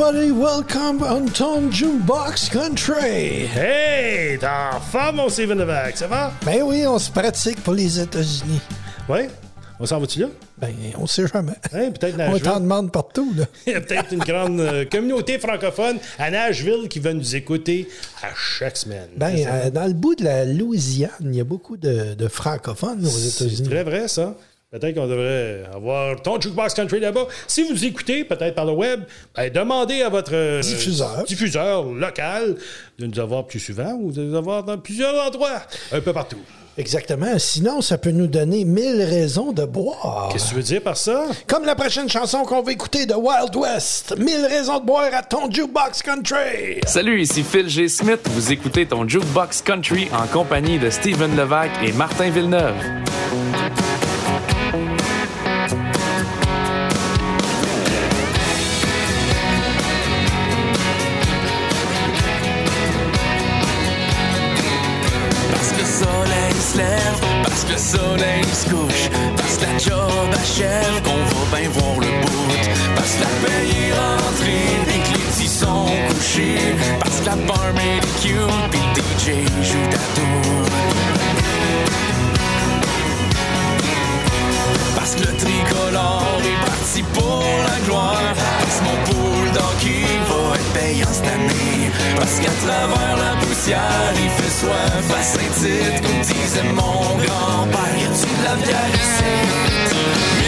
everybody, welcome on Tom Jukebox Country. Hey, t'es en forme, mon Steven Levac, ça va? Ben oui, on se pratique pour les États-Unis. Oui? On s'en va-tu là? Ben, on sait jamais. Hein, peut-être On t'en demande partout, là. Il y a peut-être une grande euh, communauté francophone à Nashville qui va nous écouter à chaque semaine. Ben, C'est ça. euh, dans le bout de la Louisiane, il y a beaucoup de, de francophones aux C'est États-Unis. très vrai, ça. Peut-être qu'on devrait avoir ton Jukebox Country là-bas. Si vous écoutez, peut-être par le web, ben, demandez à votre euh, Diffuseur. diffuseur local de nous avoir plus souvent ou de nous avoir dans plusieurs endroits, un peu partout. Exactement. Sinon, ça peut nous donner mille raisons de boire. Qu'est-ce que tu veux dire par ça? Comme la prochaine chanson qu'on va écouter de Wild West. Mille raisons de boire à ton Jukebox Country. Salut, ici Phil G. Smith. Vous écoutez ton Jukebox Country en compagnie de Steven Levac et Martin Villeneuve. Le soleil se couche, parce que la job achève, qu'on va bien voir le bout. Parce que la paye est rentrée, et que les petits sont couchés, parce que la barmaid est cute, pis le DJ joue ta tour. Parce que le tricolore est parti pour la gloire. Parce que mon pool d'hockey va être payant cette année. Parce qu'à travers la poussière, il fait soif à Saint-Tite. Comme disait mon grand-père, y a-tu de la bière?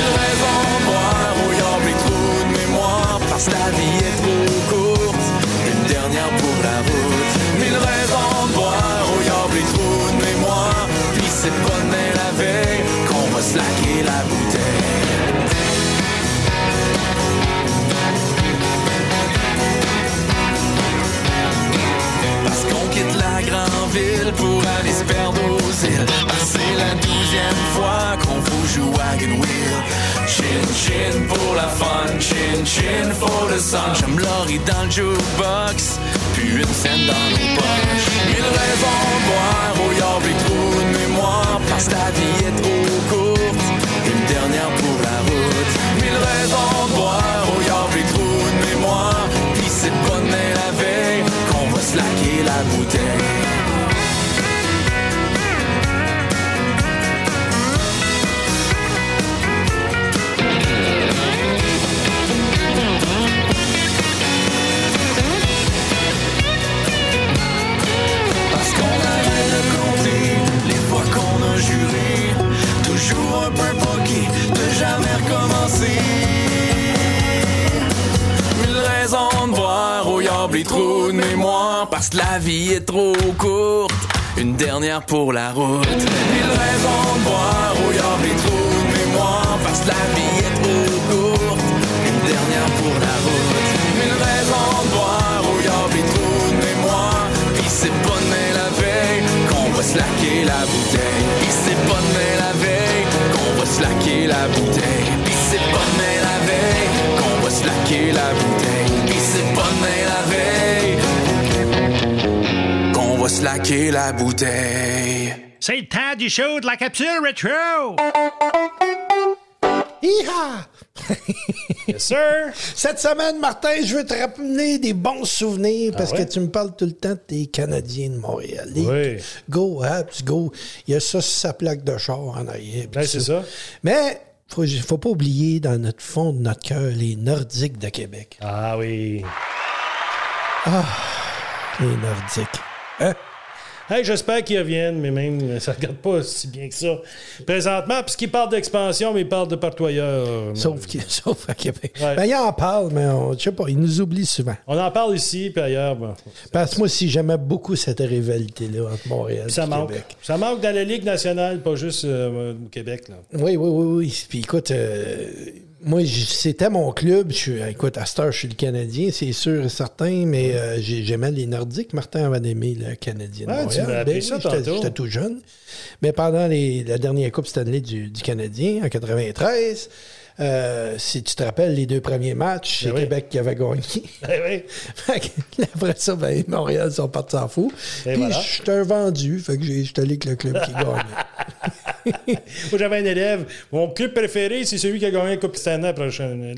Pour la route. Slacker la bouteille. C'est le temps du show de la capsule rétro! Hi-ha! Yes, sir! Cette semaine, Martin, je veux te ramener des bons souvenirs parce Ah ouais? que tu me parles tout le temps des Canadiens de Montréal. Les Oui. Go, Habs, go. Il y a ça sur sa plaque de char en arrière. c'est ça. Mais faut, faut pas oublier dans notre fond de notre cœur les Nordiques de Québec. Ah oui. Les Nordiques. Hein? Hey, j'espère qu'ils reviennent, mais même, ça ne regarde pas si bien que ça. Présentement, puisqu'ils parlent d'expansion, mais ils parlent de partout ailleurs. Sauf, qu'il- sauf à Québec. Ouais. Ben, ils en parlent, mais on- je sais pas, ils nous oublient souvent. On en parle ici, puis ailleurs. bon. Parce que moi aussi, j'aimais beaucoup cette rivalité-là entre Montréal ça et manque. Québec. Ça manque dans la Ligue nationale, pas juste euh, au Québec. Là. Oui, oui, oui, oui. Puis écoute, euh, moi, c'était mon club. Je suis, écoute, à cette heure, je suis le Canadien, c'est sûr et certain, mais euh, j'ai- j'aimais les Nordiques. Martin avait aimé le Canadien Ouais, tu m'as Ben ça j'étais- tantôt. J'étais tout jeune. Mais pendant les- la dernière Coupe Stanley du, du Canadien, en 93, euh, si tu te rappelles, les deux premiers matchs, c'est Ben oui. Québec qui avait gagné. Eh oui. Fait que Après ça, ben, Montréal sont partis en fou. Et Puis voilà. j'étais un vendu, fait que j'ai- j'étais allé avec le club qui gagnait. Moi, j'avais un élève. Mon club préféré, c'est celui qui a gagné la Coupe Stanley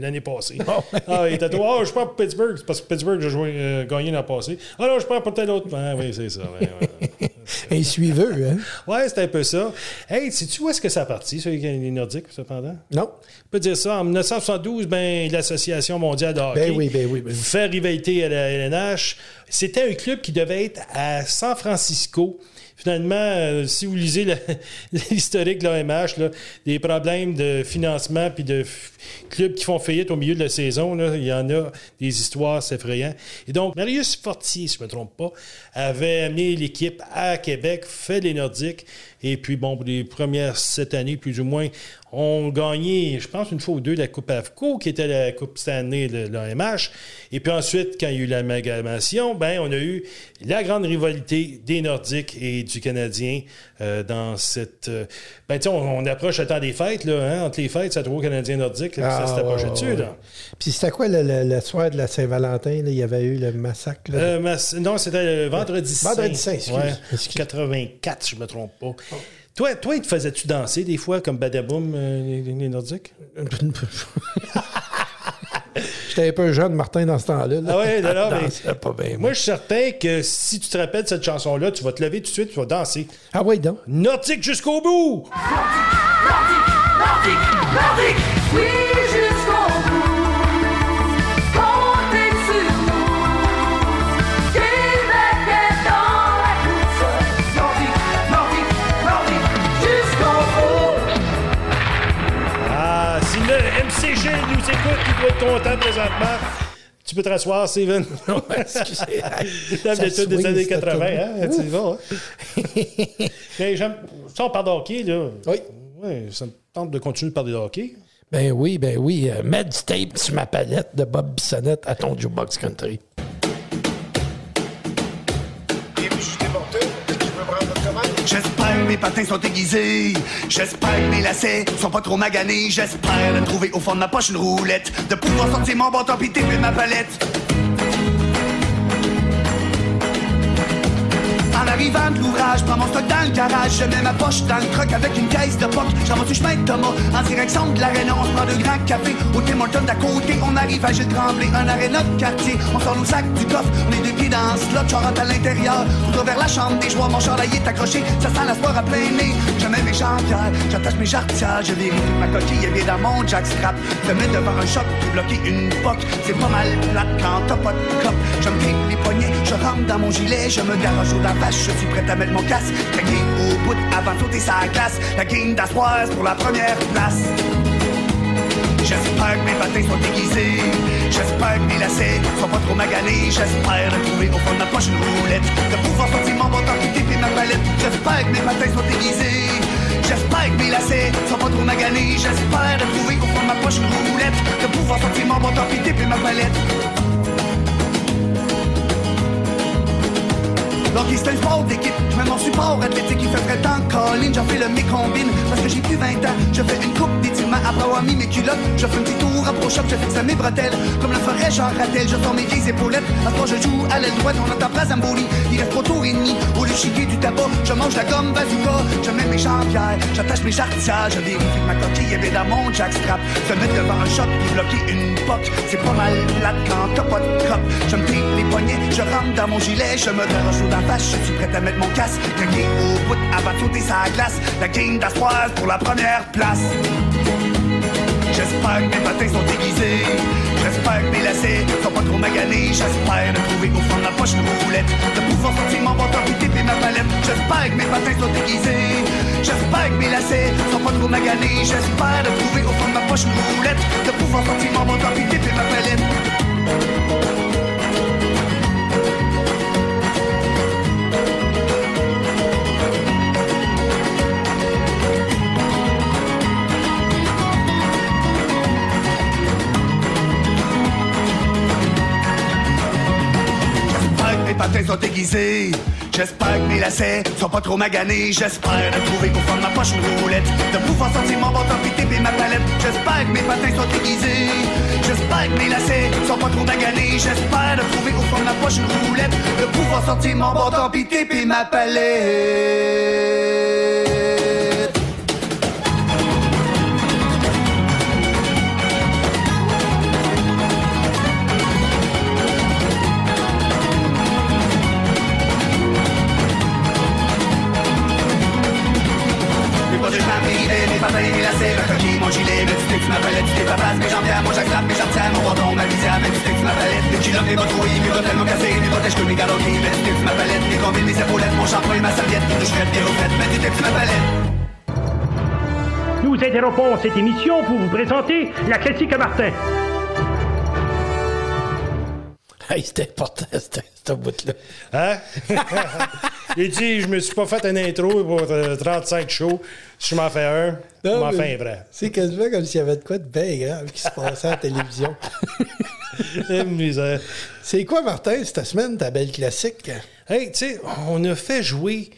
l'année passée. Ah, il était tout. Ah, je prends pour Pittsburgh. C'est parce que Pittsburgh a joué, euh, gagné l'an passé. Ah non, je prends pour tel autre. Ah, oui, c'est ça. Ouais, ouais. Un suiveux, hein? Ouais, c'était un peu ça. Hey, sais-tu où est-ce que ça a parti, les Nordiques, cependant? Non. On peut dire ça. En 1972, ben, l'Association mondiale de hockey Ben oui, ben oui, ben oui. fait rivalité à la LNH. C'était un club qui devait être à San Francisco. Finalement, euh, si vous lisez l'historique de l'OMH, des problèmes de financement puis de clubs qui font faillite au milieu de la saison, là, il y en a des histoires c'est effrayant. Et donc, Marius Fortier, si je ne me trompe pas, avait amené l'équipe à Québec, fait les Nordiques. Et puis, bon, pour les premières sept années, plus ou moins, ont gagné, je pense, une fois ou deux la Coupe AFCO, qui était la Coupe Stanley de l'AMH. Et puis ensuite, quand il y a eu l'amalgamation, ben, on a eu la grande rivalité des Nordiques et du Canadien euh, dans cette... euh, ben, tu on, on approche le temps des fêtes, là, hein, entre les fêtes, ça trouve Canadien Nordique, là, ça s'est Ah, approché ouais, dessus, ouais. là. Puis c'était quoi le, le- le soir de la Saint-Valentin? là, Il y avait eu le massacre. là? Euh, mas- non, c'était le vendredi saint. Vendredi saint, excuse. Ouais, Excuse. 84, je me trompe pas. Toi, toi, te faisais-tu danser des fois comme Badaboum, euh, les, les Nordiques? J'étais un peu jeune, Martin, dans ce temps-là. là. Ah ouais, Je mais- dansais pas bien. Moi, je suis certain que si tu te rappelles de cette chanson-là, tu vas te lever tout de suite, tu vas danser. Ah oui, donc. Nordique jusqu'au bout! Nordique, Nordique, oui être content présentement. Tu peux te rasseoir, Steven. Excusez. T'aimes Ça l'étude des années cette 80, tournée. hein? Tu vas, hein? Mais j'aime... Ça, on parle de hockey, là. Oui. Ouais, ça me tente de continuer de parler de hockey. Ben oui, ben oui. Euh, Mad Tape sur ma palette de Bob Bissonnette à ton jukebox country. Mes patins sont aiguisés. J'espère que mes lacets sont pas trop maganés. J'espère de trouver au fond de ma poche une roulette. De pouvoir sortir mon bâton pis taper ma palette. En arrivant de prends mon stock dans le garage, je mets ma poche dans le truck avec une caisse de poc. J'en du chemin de Thomas, en direction de l'aréna, on se prend de grands cafés. Au Tim Hortons d'à côté, on arrive à Gilles Tremblay, un aréna de quartier. On sort nos sacs du coffre, on est deux pieds dans le slot, rentre à l'intérieur. Tout vers la chambre des joies, mon chandail est accroché, ça sent la soirée à plein nez. Je mets mes jambières, j'attache mes jarretières, je vérifie ma coquille est dans mon jackstrap. Je mets devant un choc pour bloquer une poque, c'est pas mal plate quand t'as pas de cop. Je me les poignets, je rentre dans mon gilet, je me garage au la vache, je suis prêt à mettre mon casque. Craqué au bout avant de sauter sa glace, la game d'Aspoise pour la première place. J'espère que mes patins sont aiguisés. J'espère que mes lacets sont pas trop maganés. J'espère trouver au fond de ma poche une roulette. De pouvoir sortir mon bâton qui et ma palette. J'espère que mes patins sont aiguisés. J'espère que mes lacets sont pas trop maganés. J'espère trouver au fond de ma poche une roulette. De pouvoir sortir mon bâton qui et ma palette. C'est un sport d'équipe, je mets mon support athlétique, il fait très temps. Colline, j'en fais le mécombine, parce que j'ai plus 20 ans, je fais une coupe d'étirement après avoir mis mes culottes, je fais un petit tour shop, je fixe à mes bretelles, comme le ferait Jean Rattel, je sors mes vieilles épaulettes, à ce je joue à l'aile droite, on entend pas Zamboni, il reste trop tour et demi, au lieu chiquer du tabac, je mange la gomme bazooka, je mets mes jambières, j'attache mes jarretières, je vérifie ma coquille est bien dans mon jackstrap, se mettre devant un shot pour bloquer une poque, c'est pas mal plate quand t'as pas de crop, je me les poignets, je rentre dans mon gilet, je me dérange dans je suis prêt à mettre mon casque, craqué au bout avant de sauter sa glace, la game d'Aspoise pour la première place. J'espère que mes patins sont aiguisés. J'espère que mes lacets sont pas trop maganés. J'espère de trouver au fond de ma poche une roulette. De pouvoir sortir mon puis taper ma palette. J'espère que mes patins sont aiguisés. J'espère que mes lacets sont pas trop maganés. J'espère de trouver au fond de ma poche une roulette. De pouvoir sortir mon bâton puis Aiguisés. J'espère que mes lacets sont pas trop maganés. J'espère de trouver au fond ma poche une roulette. De pouvoir sortir mon bâton puis taper ma palette. J'espère que mes patins sont aiguisés. J'espère que mes lacets sont pas trop maganés. J'espère de trouver au fond de ma poche une roulette. De pouvoir sortir mon bâton puis taper ma palette. Interrompons cette émission pour vous présenter la classique à Martin. Hey, c'était important, c'était ce bout-là. Hein? Il dit, je me suis pas fait un intro pour euh, 35 shows. Si je m'en fais un, je m'en fais un vrai. C'est quasiment comme s'il y avait de quoi de bien grave qui se passait à la télévision. Eh, misère. C'est quoi, Martin, cette semaine, ta belle classique? Hey, tu sais, on a fait jouer.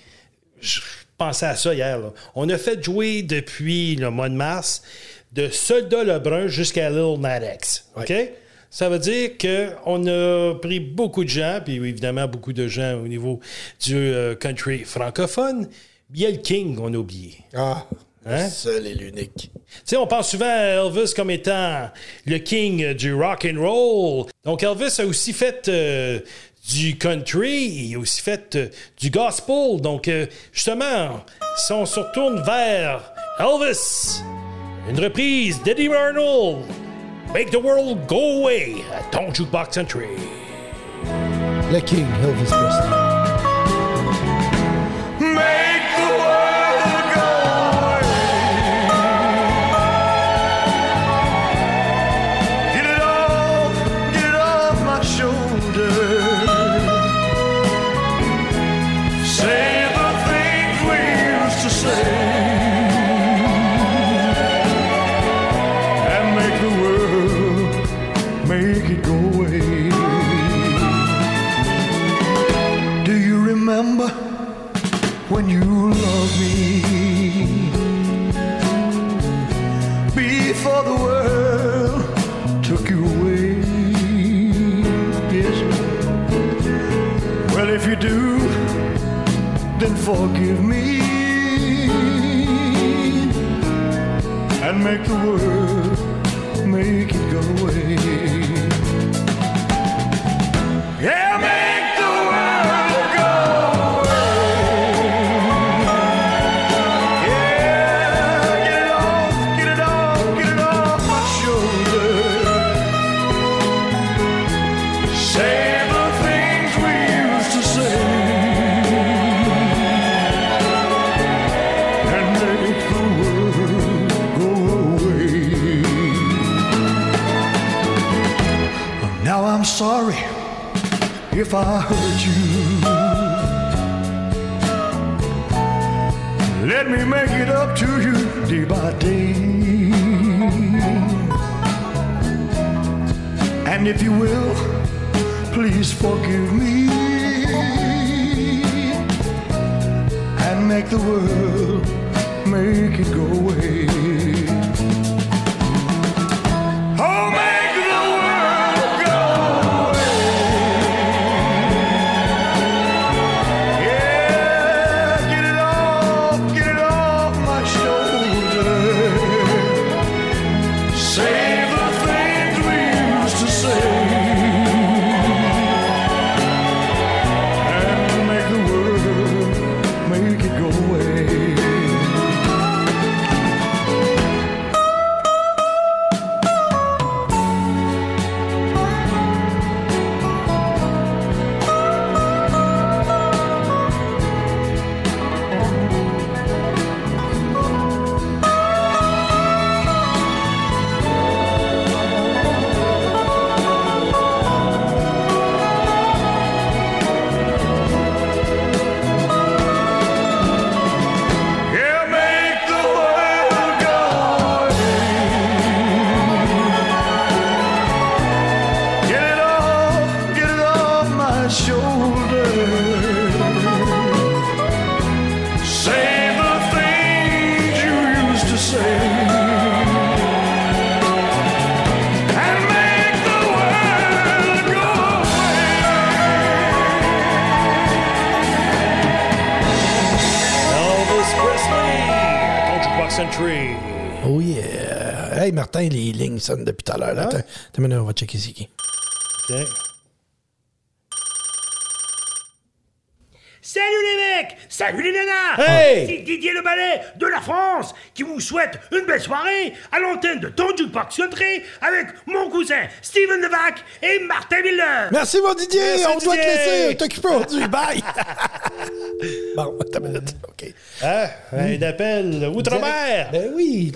Je pensais à ça hier. là. On a fait jouer depuis le mois de mars de Soldat Lebrun jusqu'à Lil Nas X. OK? Ça veut dire qu'on a pris beaucoup de gens, puis évidemment beaucoup de gens au niveau du euh, country francophone. Il y a le King, on a oublié. Ah, Hein? le seul et l'unique. Tu sais, on pense souvent à Elvis comme étant le king du rock and roll. Donc Elvis a aussi fait euh, du country, il a aussi fait euh, du gospel. Donc euh, justement, si on se retourne vers Elvis, une reprise d'Eddie Arnold, Make the World Go Away à ton jukebox country. Le King, Elvis Presley. Make the world sorry if I hurt you. Let me make it up to you day by day. And if you will, please forgive me and make the world make it go away. Country. Oh yeah. Hey, Martin, les lignes sonnent depuis tout à l'heure. là. Attends, on va checker c'est qui. OK. Salut les mecs Salut les nanas Hey! C'est Didier Le Ballet de la France qui vous souhaite une belle soirée à l'antenne de ton Jukebox Country avec mon cousin Steven Levac et Martin Villeneuve. Merci, mon Didier. Merci, on doit te Didier. laisser t'occuper aujourd'hui. Bye. bon, une minute. OK. Hein? Un appel outre-mer. Ben oui.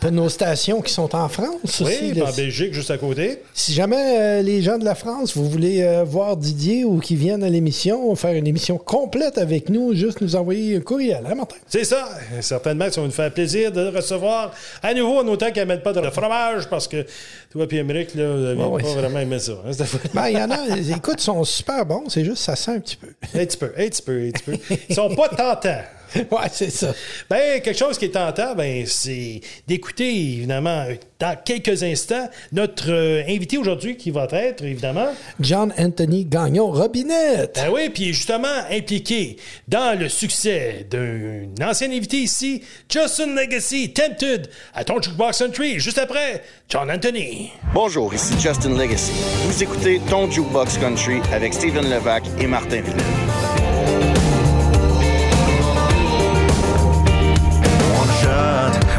Pour nos stations qui sont en France aussi. Oui, en Belgique, juste à côté. Si jamais euh, les gens de la France, vous voulez euh, voir Didier ou qui viennent à l'émission, faire une émission complète avec nous, juste nous envoyer un courriel, hein, Martin? C'est ça. Certainement ça va nous faire plaisir de le recevoir à nouveau, en autant qu'elle ne mette pas de fromage, parce que toi et Émeric, là, vous n'avez Ouais, pas vraiment aimé ça. hein, cette fois. Ben, il y en a, écoute, ils sont super bons, c'est juste ça sent un petit peu. Un petit peu, un petit peu, un petit peu. Ils sont pas tentants. ouais, c'est ça. Ben, quelque chose qui est tentant, ben, c'est d'écouter, évidemment, dans quelques instants, notre euh, invité aujourd'hui qui va être, évidemment, John Anthony Gagnon Robinette. ben oui, puis justement impliqué dans le succès d'un ancien invité ici, Justin Legacy, Tempted, à ton Jukebox Country, juste après, John Anthony. Bonjour, ici Justin Legacy. Vous écoutez Ton Jukebox Country avec Steven Levac et Martin Villeneuve.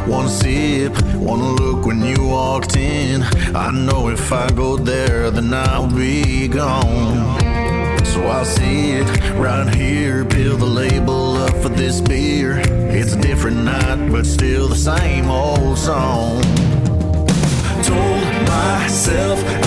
One sip, one look when you walked in. I know if I go there, then I'll be gone. So I'll sit right here, peel the label up for this beer. It's a different night, but still the same old song. Told myself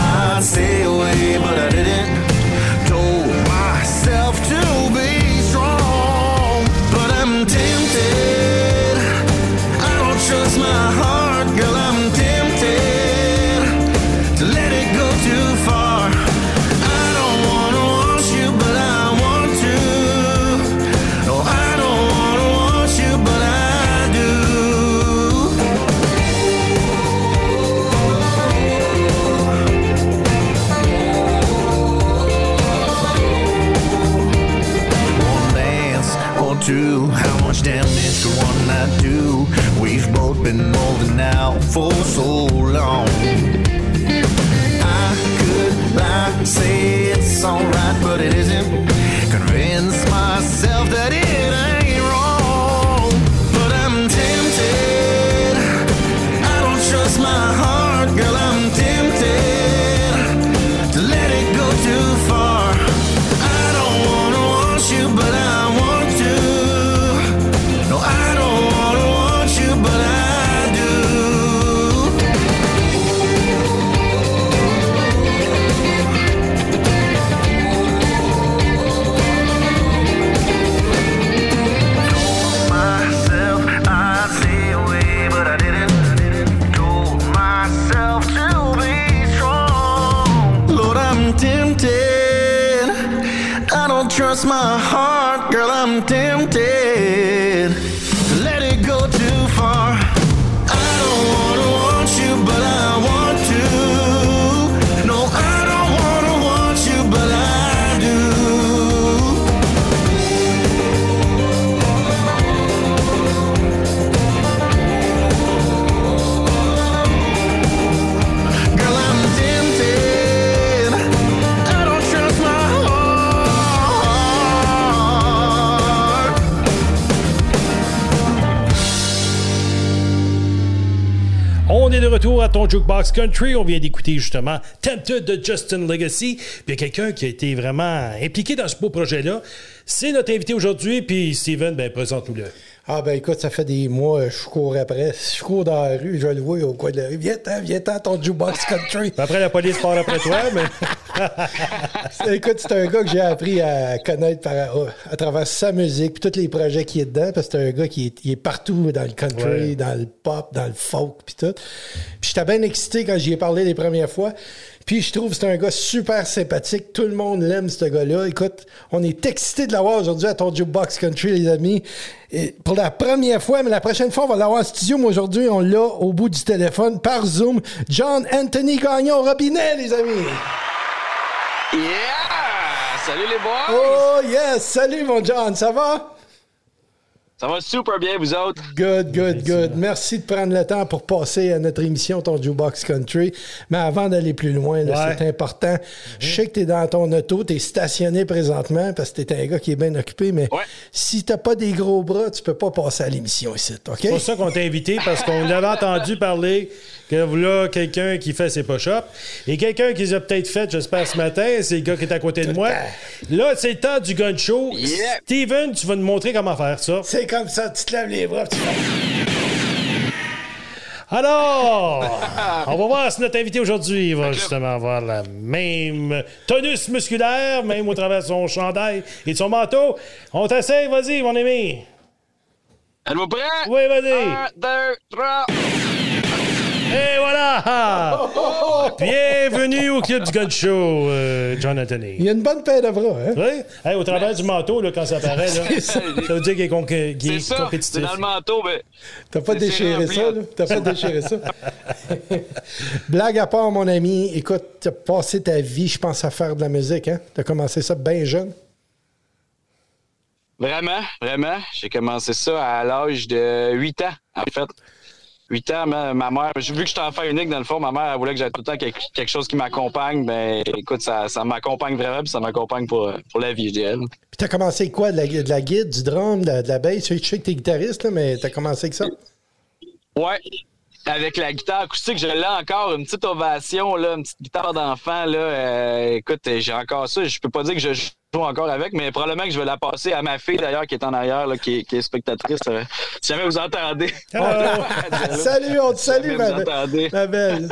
Jukebox Country. On vient d'écouter justement Tempted de Justin Legacy. Puis il y a quelqu'un qui a été vraiment impliqué dans ce beau projet-là. C'est notre invité aujourd'hui. Puis Steven, ben, présente-nous-le. Ah ben écoute, ça fait des mois, je cours après. Je cours dans la rue, je le vois au coin de la rue. Viens-t'en, viens-t'en, ton jukebox country. Après, la police part après toi, mais. Écoute, c'est un gars que j'ai appris à connaître par- à travers sa musique puis tous les projets qui est dedans, parce que c'est un gars qui est, partout dans le country, Ouais. dans le pop, dans le folk puis tout. Puis j'étais bien excité quand j'y ai parlé les premières fois. Puis je trouve que c'est un gars super sympathique. Tout le monde l'aime, ce gars-là. Écoute, on est excité de l'avoir aujourd'hui à ton Jukebox Country, les amis. Et pour la première fois, mais la prochaine fois, on va l'avoir en studio. Mais aujourd'hui, on l'a au bout du téléphone par Zoom. John Anthony Gagnon Robinet, les amis. Yeah! Salut les boys! Oh yes! Salut mon John, ça va? Ça va super bien, vous autres? Good, good, good. Merci de prendre le temps pour passer à notre émission, ton Jukebox Country. Mais avant d'aller plus loin, Ouais. c'est important. Je sais que tu es dans ton auto, tu es stationné présentement parce que tu es un gars qui est bien occupé, mais si tu pas des gros bras, tu peux pas passer à l'émission ici, OK? C'est pour ça qu'on t'a invité, parce qu'on avait entendu parler que là, quelqu'un qui fait ses push-ups. Et quelqu'un qui les a peut-être fait, j'espère, ce matin, c'est le gars qui est à côté de moi. Là, c'est le temps du gun show. Steven, tu vas nous montrer comment faire ça. C'est comme ça, tu te lèves les bras, tu Alors, on va voir si notre invité aujourd'hui va justement avoir la même tonus musculaire, même au travers de son chandail et de son manteau. On t'essaye, vas-y, mon ami. Êtes-vous prêts? Oui, vas-y. Un, deux, trois. Et voilà! Bienvenue au Club du Gun Show, euh, John Anthony. Il y a une bonne paire de bras, hein? Oui? Hey, au travers du manteau, là, quand ça apparaît, là, C'est ça. ça. veut dire qu'il est, con- qu'il est C'est ça, c'est compétitif. dans le manteau, mais. T'as pas déchiré ça, hein. là? T'as pas déchiré ça? Blague à part, mon ami, écoute, t'as passé ta vie, je pense, à faire de la musique, hein? T'as commencé ça bien jeune? Vraiment, vraiment. J'ai commencé ça à l'âge de 8 ans, en fait. 8 ans, ma, ma mère, vu que j'étais enfant unique, dans le fond, ma mère elle voulait que j'aie tout le temps quelque, quelque chose qui m'accompagne. Ben, écoute, ça, ça m'accompagne vraiment, puis ça m'accompagne pour, pour la vie, je dirais. Puis t'as commencé quoi? De la, de la guide, du drum, de la, de la bass? Je sais que t'es guitariste, là, mais t'as commencé avec ça? Ouais. Avec la guitare acoustique, je l'ai encore, une petite ovation, là, une petite guitare d'enfant. Là, euh, écoute, j'ai encore ça. Je peux pas dire que je joue encore avec, mais probablement que je vais la passer à ma fille, d'ailleurs, qui est en arrière, là, qui, est, qui est spectatrice. euh, si jamais vous entendez. Salut, on te salue, Si ma, ma belle.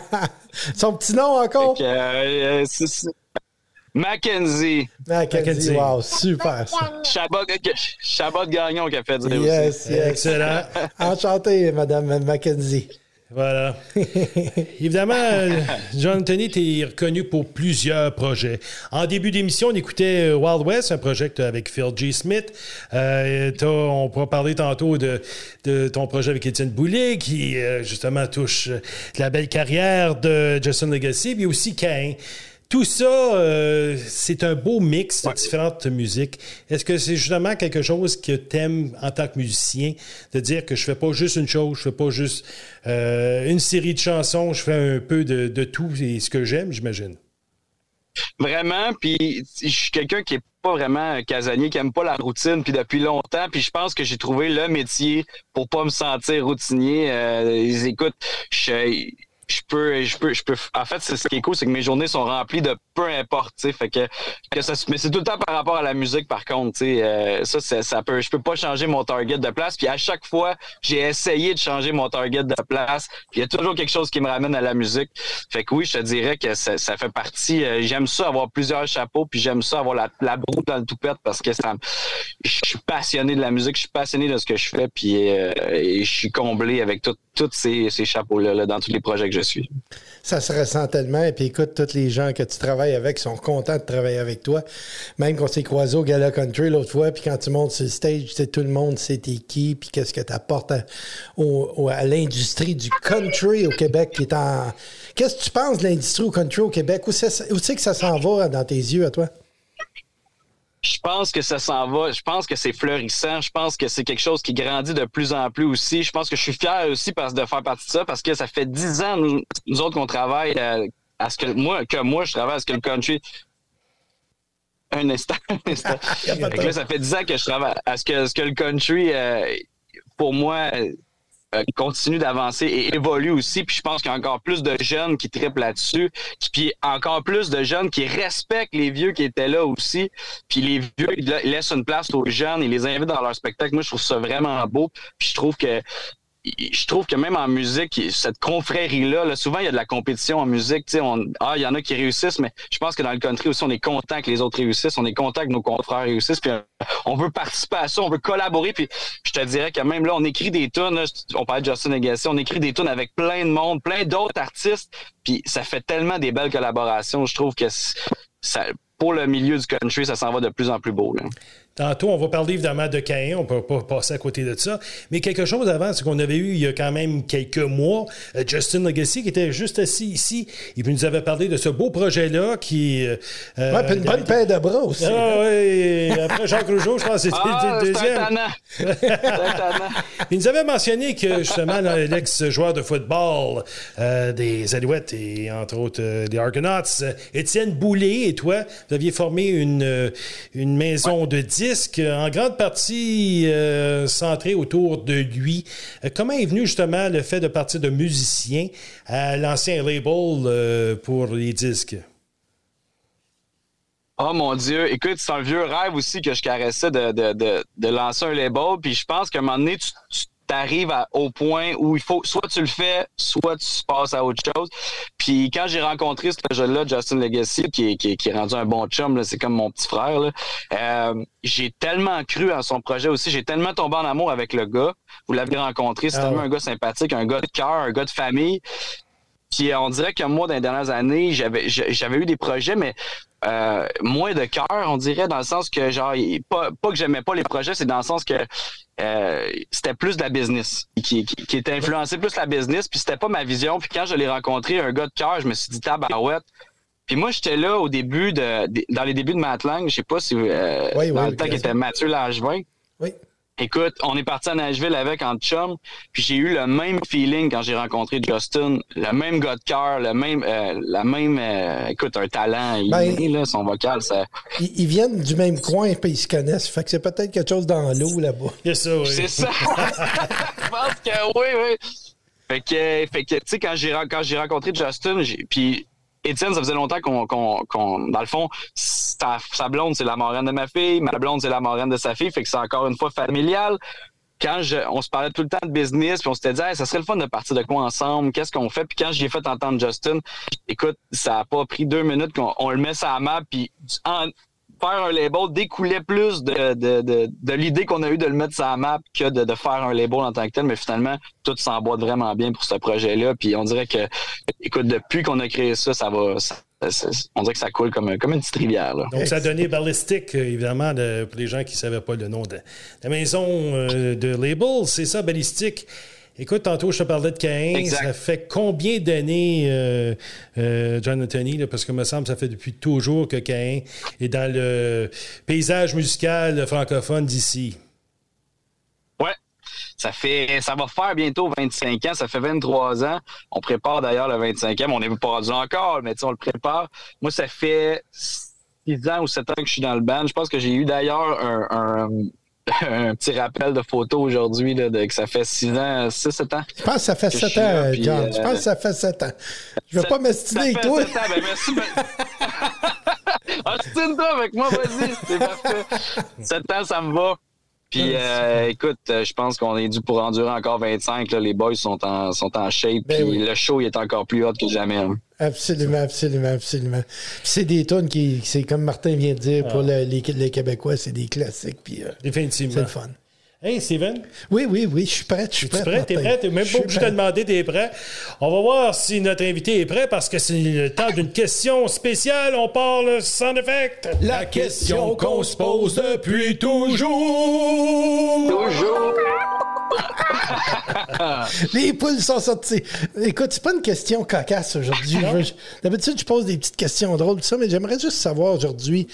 Son petit nom encore? Euh, euh, Mackenzie. Mackenzie, wow, super ça. Chabot, Chabot Gagnon qui a fait dire Yes, aussi. yes. Excellent. Enchanté, Madame Mackenzie. Voilà. Évidemment, euh, John Anthony, tu es reconnu pour plusieurs projets. En début d'émission, on écoutait euh, Wild West, un projet avec Phil G. Smith. Euh, on pourra parler tantôt de, de ton projet avec Étienne Boulay, qui euh, justement touche euh, la belle carrière de Justin Legacy, puis aussi Cain. Tout ça, euh, c'est un beau mix de différentes musiques. Est-ce que c'est justement quelque chose que t'aimes en tant que musicien, de dire que je fais pas juste une chose, je fais pas juste euh, une série de chansons, je fais un peu de, de tout et ce que j'aime, j'imagine? Vraiment, puis je suis quelqu'un qui est pas vraiment casanier, qui aime pas la routine, puis depuis longtemps, puis je pense que j'ai trouvé le métier pour pas me sentir routinier. Euh, écoute, je je peux, je peux, je peux. En fait, c'est ce qui est cool, c'est que mes journées sont remplies de peu importe. Fait que, que ça, mais c'est tout le temps par rapport à la musique, par contre, tu sais. euh, ça, ça peut, je peux pas changer mon target de place. Puis à chaque fois, j'ai essayé de changer mon target de place. Il y a toujours quelque chose qui me ramène à la musique. Fait que oui, je te dirais que ça, ça fait partie. euh, j'aime ça avoir plusieurs chapeaux, puis j'aime ça avoir la, la broue dans le toupette parce que ça, je suis passionné de la musique, je suis passionné de ce que je fais, puis euh, je suis comblé avec tout- tous ces, ces chapeaux-là là, dans tous les projets que je suis. Ça se ressent tellement. Et puis écoute, tous les gens que tu travailles avec sont contents de travailler avec toi. Même qu'on s'est croisés au Gala Country l'autre fois, puis quand tu montes sur le stage, tout le monde sait t'es qui, puis qu'est-ce que tu apportes à, à l'industrie du country au Québec qui est en. Qu'est-ce que tu penses de l'industrie au country au Québec? Où c'est que ça s'en va dans tes yeux à toi? Je pense que ça s'en va. Je pense que c'est fleurissant. Je pense que c'est quelque chose qui grandit de plus en plus aussi. Je pense que je suis fier aussi parce, de faire partie de ça parce que ça fait dix ans, nous, nous autres, qu'on travaille euh, à ce que moi, que moi, je travaille à ce que le country. Un instant, un instant. Là, ça fait dix ans que je travaille à ce que, ce que le country, euh, pour moi, euh, continue d'avancer et évolue aussi. Puis je pense qu'il y a encore plus de jeunes qui triplent là-dessus. Puis encore plus de jeunes qui respectent les vieux qui étaient là aussi. Puis les vieux, ils la- laissent une place aux jeunes et les invitent dans leur spectacle. Moi, je trouve ça vraiment beau. Puis je trouve que je trouve que même en musique, cette confrérie-là, là, souvent il y a de la compétition en musique. ah, il y en a qui réussissent, mais je pense que dans le country aussi, on est content que les autres réussissent, on est content que nos confrères réussissent, puis euh, on veut participer à ça, on veut collaborer. Puis je te dirais que même là, on écrit des tunes, on parlait de Justin Legacy, on écrit des tunes avec plein de monde, plein d'autres artistes, puis ça fait tellement des belles collaborations. Je trouve que ça, pour le milieu du country, ça s'en va de plus en plus beau. Là. Tantôt, on va parler évidemment de Caïn, on ne peut pas passer à côté de ça. Mais quelque chose avant, c'est qu'on avait eu il y a quand même quelques mois euh, Justin Legacy qui était juste assis ici et puis nous avait parlé de ce beau projet-là qui. euh, Ouais, puis une bonne paire de bras aussi. Ah oui, après Jacques Rougeau, je pense que c'était Ah, le c'est deuxième. Il nous avait mentionné que justement l'ex-joueur de football euh, des Alouettes et entre autres euh, des Argonauts, euh, Étienne Boulay et toi, vous aviez formé une, euh, une maison de en grande partie euh, centrée autour de lui. Euh, comment est venu justement le fait de partir de musicien à l'ancien label euh, pour les disques? Oh mon Dieu, écoute, c'est un vieux rêve aussi que je caressais de, de, de, de lancer un label. Puis je pense qu'à un moment donné, tu, tu t'arrives au point où il faut soit tu le fais, soit tu passes à autre chose. Puis quand j'ai rencontré ce jeune-là, Justin Legacy, qui est, qui, est, qui est rendu un bon chum, là, c'est comme mon petit frère, là, euh, j'ai tellement cru en son projet aussi. J'ai tellement tombé en amour avec le gars. Vous l'avez rencontré, c'est Ah tellement un gars sympathique, un gars de cœur, un gars de famille. Puis on dirait que moi, dans les dernières années, j'avais eu des projets, mais euh, moins de cœur, on dirait, dans le sens que, genre, pas, pas que j'aimais pas les projets, c'est dans le sens que euh, c'était plus de la business, qui, qui, qui était influencé plus la business, puis c'était pas ma vision. Puis quand je l'ai rencontré, un gars de cœur, je me suis dit, tabarouette. Puis moi, j'étais là au début, de, de- dans les débuts de Matlang, je sais pas si, euh, Oui, dans oui, le temps qu'il était Mathieu Langevin. Oui. Écoute, on est parti à Nashville avec en chum, puis j'ai eu le même feeling quand j'ai rencontré Justin, le même gars de cœur, le même, euh, la même, euh, écoute, un talent inné, Ben- là, son vocal, ça, Ils, ils viennent du même coin et ils se connaissent. Fait que c'est peut-être quelque chose dans l'eau là-bas. C'est ça, oui. c'est ça. Je pense que oui, oui. Fait que, fait que, tu sais, quand j'ai, quand j'ai rencontré Justin, j'ai, puis Étienne, ça faisait longtemps qu'on, qu'on, qu'on- dans le fond, sa, sa blonde, c'est la marraine de ma fille, ma blonde, c'est la marraine de sa fille, fait que c'est encore une fois familial. Quand je, on se parlait tout le temps de business, puis on s'était dit, Hey, ça serait le fun de partir de quoi ensemble, qu'est-ce qu'on fait? Puis quand j'ai fait entendre Justin, écoute, ça a pas pris deux minutes qu'on on le met sur la map, puis en- faire un label découlait plus de, de, de, de l'idée qu'on a eu de le mettre sur la map que de, de faire un label en tant que tel, mais finalement, tout s'emboîte vraiment bien pour ce projet-là. Puis on dirait que, écoute, depuis qu'on a créé ça, ça va. on dirait que ça coule comme, comme une petite rivière. Donc, ça a donné Ballistic, euh, évidemment, de- pour les gens qui ne savaient pas le nom de la maison euh, de label. C'est ça, Ballistic. Écoute, tantôt, je te parlais de Caïn. Exact. Ça fait combien d'années, euh, euh, John Anthony, là, parce que me semble ça fait depuis toujours que Caïn est dans le paysage musical francophone d'ici. Ouais. Ça fait, ça va faire bientôt 25 ans. Ça fait 23 ans. On prépare d'ailleurs le 25e. On n'est pas rendu encore, mais on le prépare. Moi, ça fait 6 ans ou 7 ans que je suis dans le band. Je pense que j'ai eu d'ailleurs un, un, un petit rappel de photo aujourd'hui, que ça fait 6 ans, 6-7 ans. Je pense que ça fait Que je 7 suis là, ans, John. euh, Je pense que ça fait 7 ans. Je veux Ça- pas m'estiner ça avec fait toi. sept ans. Ben, merci. ben- Ostine-toi avec moi, vas-y. C'est parfait. 7 ans, ça me va. Puis, euh, écoute, euh, je pense qu'on est dû pour endurer encore 25. Là. Les boys sont en, sont en shape. Ben puis oui. le show, il est encore plus hot que jamais. hein. Absolument, absolument, absolument. Puis c'est des tunes qui, c'est comme Martin vient de dire, pour le- les, les Québécois, c'est des classiques. Puis euh, Définitivement. c'est le fun. Hey, Steven, Oui, oui, oui, je suis prêt. Je suis prêt. prêt? T'es prêt? T'es même Je pas obligé de te demander, t'es prêt? On va voir si notre invité est prêt parce que c'est le temps d'une question spéciale. On parle sans effect. La question qu'on se pose depuis toujours. Toujours. Les poules sont sorties. Écoute, c'est pas une question cocasse aujourd'hui. D'habitude, je pose des petites questions drôles, tout ça, mais j'aimerais juste savoir aujourd'hui,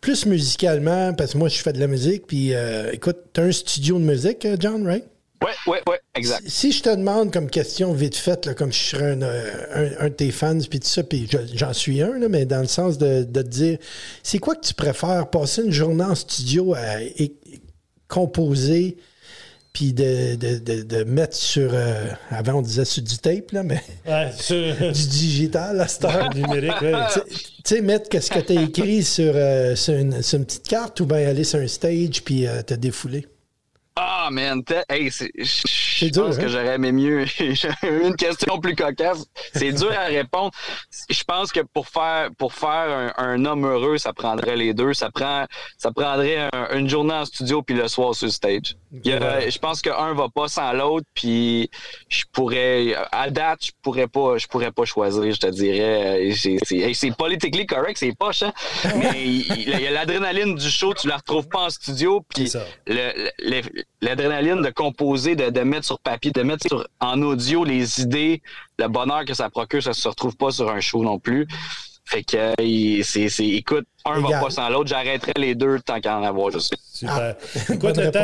plus musicalement, parce que moi, je fais de la musique, puis euh, écoute, t'as un studio de musique, euh, John, right? Ouais, ouais, ouais, exact. Si je te demande comme question vite faite, là, comme je serais un, euh, un- un de tes fans, puis tout ça, puis je- j'en suis un, là, mais dans le sens de, de te dire, c'est quoi que tu préfères, passer une journée en studio à é- composer, puis de, de, de- de mettre sur, euh, avant on disait sur du tape, là, mais Ouais, sur- du digital à cette heure. numérique, ouais. Tu tu sais, mettre qu'est-ce que tu as écrit sur, euh, sur, une, sur une petite carte ou bien aller sur un stage puis euh, te défouler. Ah, man, t'es- hey, c'est- je pense hein? que j'aurais aimé mieux. Une question plus cocasse. C'est dur à répondre. Je pense que pour faire pour faire un, un homme heureux, ça prendrait les deux. Ça prend ça prendrait un- une journée en studio puis le soir sur le stage. Il y a- je pense qu'un va pas sans l'autre, puis je pourrais, à date, je pourrais pas, je pourrais pas choisir, je te dirais. C'est, politically correct, c'est poche, hein? Mais il, y a l'adrénaline du show, tu la retrouves pas en studio, puis l'adrénaline de composer, de, de mettre sur papier, de mettre sur, en audio les idées, le bonheur que ça procure, ça se retrouve pas sur un show non plus. Fait que, c'est, écoute, un va pas sans l'autre, j'arrêterais les deux tant qu'à en avoir, je sais. Super. Bonne Écoute, le réponse. temps.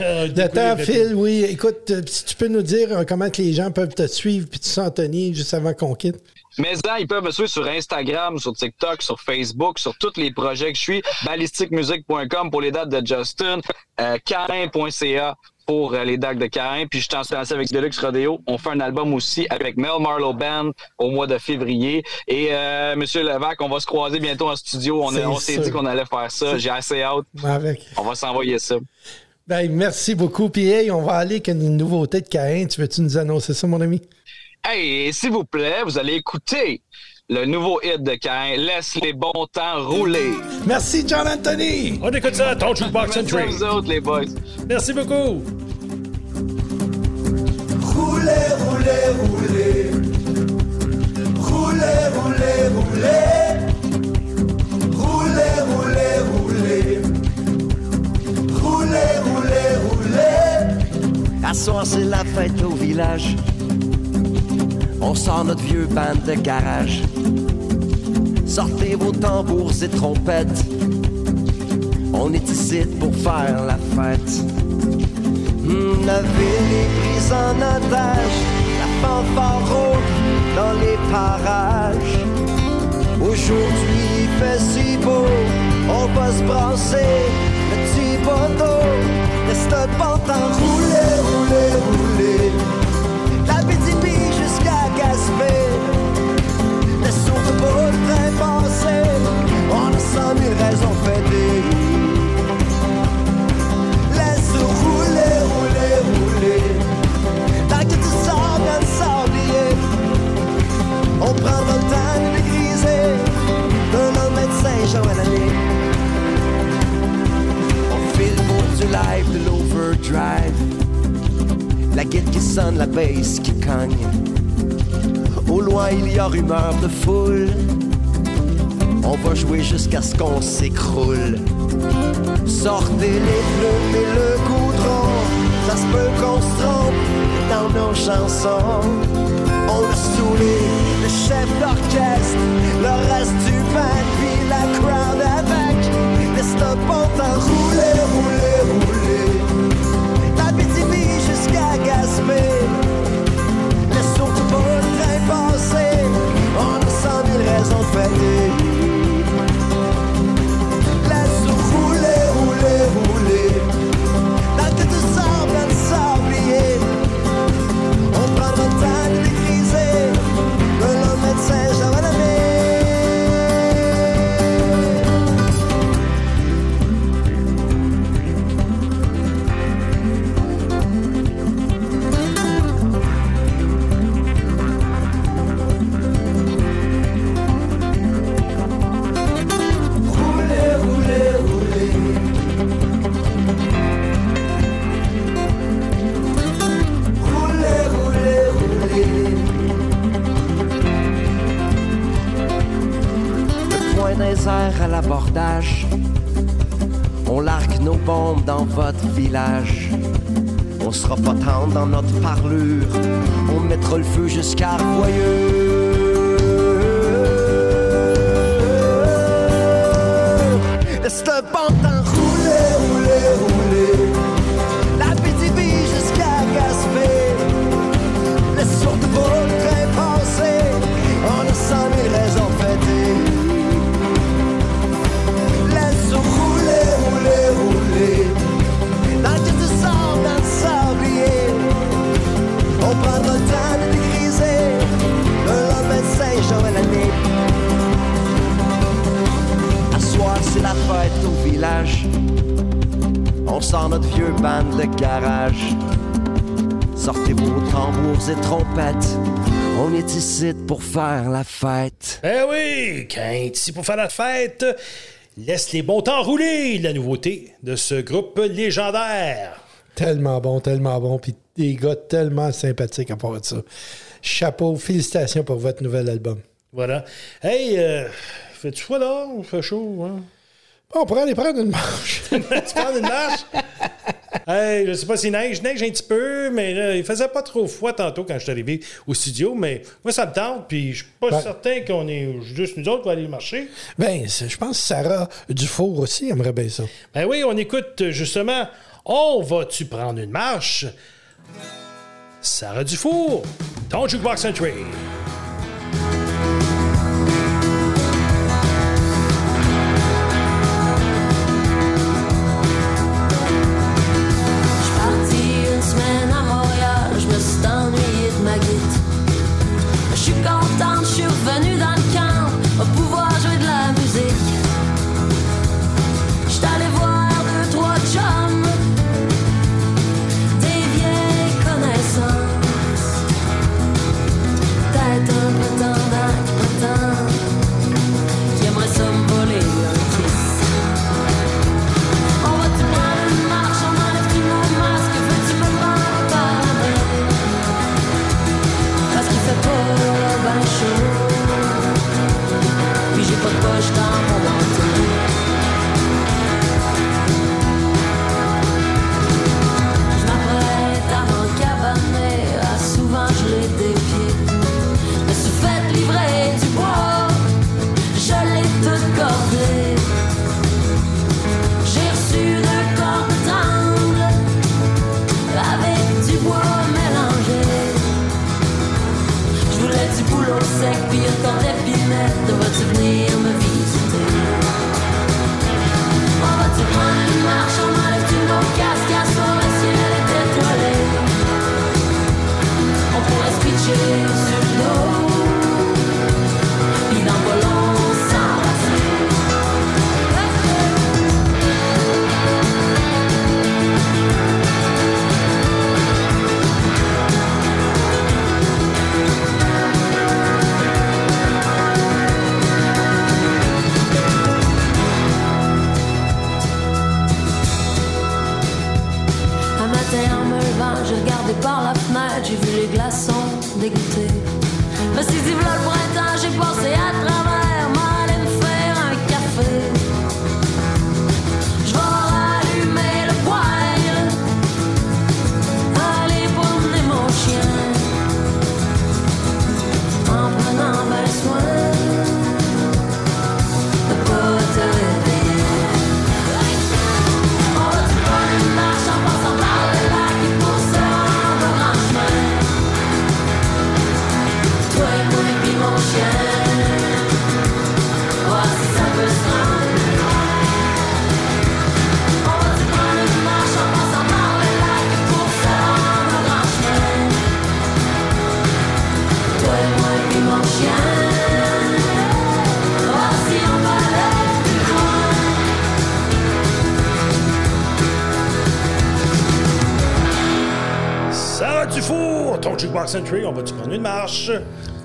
euh, Le temps file, oui. Écoute, euh, si tu peux nous dire euh, comment que les gens peuvent te suivre puis tu sens Anthony juste avant qu'on quitte? Mais ça, ils peuvent me suivre sur Instagram, sur TikTok, sur Facebook, sur tous les projets que je suis. Ballisticmusic.com pour les dates de Justin, euh, Carin.ca pour euh, les dates de Carin. Puis je suis en studio avec Deluxe Rodeo. On fait un album aussi avec Mel Marlowe Band au mois de février. Et euh, Monsieur Levac, on va se croiser bientôt en studio. On, on s'est dit qu'on allait faire ça. J'ai assez hâte. Avec. On va s'envoyer ça. Ben, merci beaucoup. Puis, hey, on va aller avec une nouveauté de Caïn. Tu veux-tu nous annoncer ça, mon ami? Hey, s'il vous plaît, vous allez écouter le nouveau hit de Cain. Laisse les bons temps rouler. Merci, John Anthony! On écoute ça, ton Jukebox Merci à Century. vous autres, les boys. Merci beaucoup. Roulez, roulez, roulez. Roulez, roulez, roulez. Roulez, roulez, roulez. Roulez, roulez, roulez. À soir, c'est la fête au village. On sort notre vieux band de garage. Sortez vos tambours et trompettes. On est ici pour faire la fête. Hmm, la ville est prise en otage. La fanfare rôde dans les parages. Aujourd'hui, il fait si beau. On va se brasser le petit poteau. Laisse le temps rouler, rouler, rouler. On a cent mille raisons de fêter. Laisse rouler, rouler, rouler. Tant que tu sors le sablier. On prendra le temps de griser. De l'homme médecin Jean à l'année. On file pour du live de l'overdrive. La guide qui sonne, la bass qui cogne. Au loin, il y a rumeur de foule. On va jouer jusqu'à ce qu'on s'écroule. Sortez les plumes et le goudron. Ça se peut qu'on se trompe dans nos chansons. On a saoulé le chef d'orchestre, le reste du band, puis la crowd avec. Laisse le bon temps rouler, rouler, rouler. La BTB jusqu'à Gaspé. Laisse surtout pas le train passer. On a cent mille raisons de fêter. On largue nos bombes dans votre village. On sera pas dans notre parlure. On mettra le feu jusqu'à. Laisse le faire la fête. Eh oui, quand ici pour faire la fête, laisse les bons temps rouler, la nouveauté de ce groupe légendaire. Tellement bon, tellement bon. Puis des gars tellement sympathiques à part de ça. Chapeau, félicitations pour votre nouvel album. Voilà. Hey, euh, fais-tu froid là? Il fait chaud, hein? Bon, on pourrait aller prendre une marche. tu prends une marche? hey, je sais pas s'il neige. Neige un petit peu, mais là, il faisait pas trop froid tantôt quand je suis arrivé au studio. Mais moi, ça me tente, puis je suis pas Ben- certain qu'on est juste nous autres qui va aller marcher. Ben, je pense que Sarah Dufour aussi aimerait bien ça. Ben oui, on écoute euh, justement On va-tu prendre une marche? Sarah Dufour, ton Jukebox Entry. On va-tu prendre une marche?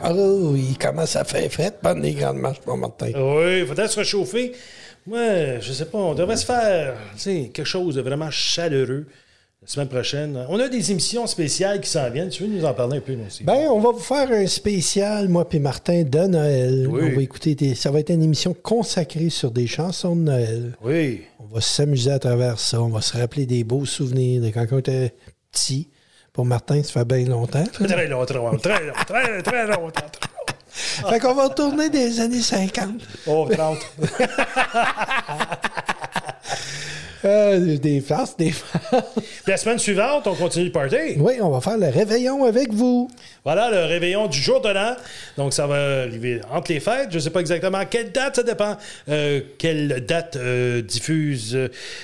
Oh, il commence à faire fête pendant les grandes marches, mon Martin. Oui, il faudrait se réchauffer. Moi, je sais pas, on devrait se faire quelque chose de vraiment chaleureux la semaine prochaine. On a des émissions spéciales qui s'en viennent. Tu veux nous en parler un peu, nous aussi? Ben, on va vous faire un spécial, moi puis Martin, de Noël. Oui. On va écouter des- Ça va être une émission consacrée sur des chansons de Noël. Oui. On va s'amuser à travers ça. On va se rappeler des beaux souvenirs de quand on était petit. Pour Martin, ça fait bien longtemps. Très long, très long, très long, très, très long. très long. fait qu'on va retourner des années 50. Oh, 30. Euh, des farces, des farces. La semaine suivante, on continue le party. Oui, on va faire le réveillon avec vous. Voilà, le réveillon du jour de l'an. Donc, ça va arriver entre les fêtes. Je ne sais pas exactement à quelle date, ça dépend euh, quelle date euh, diffuse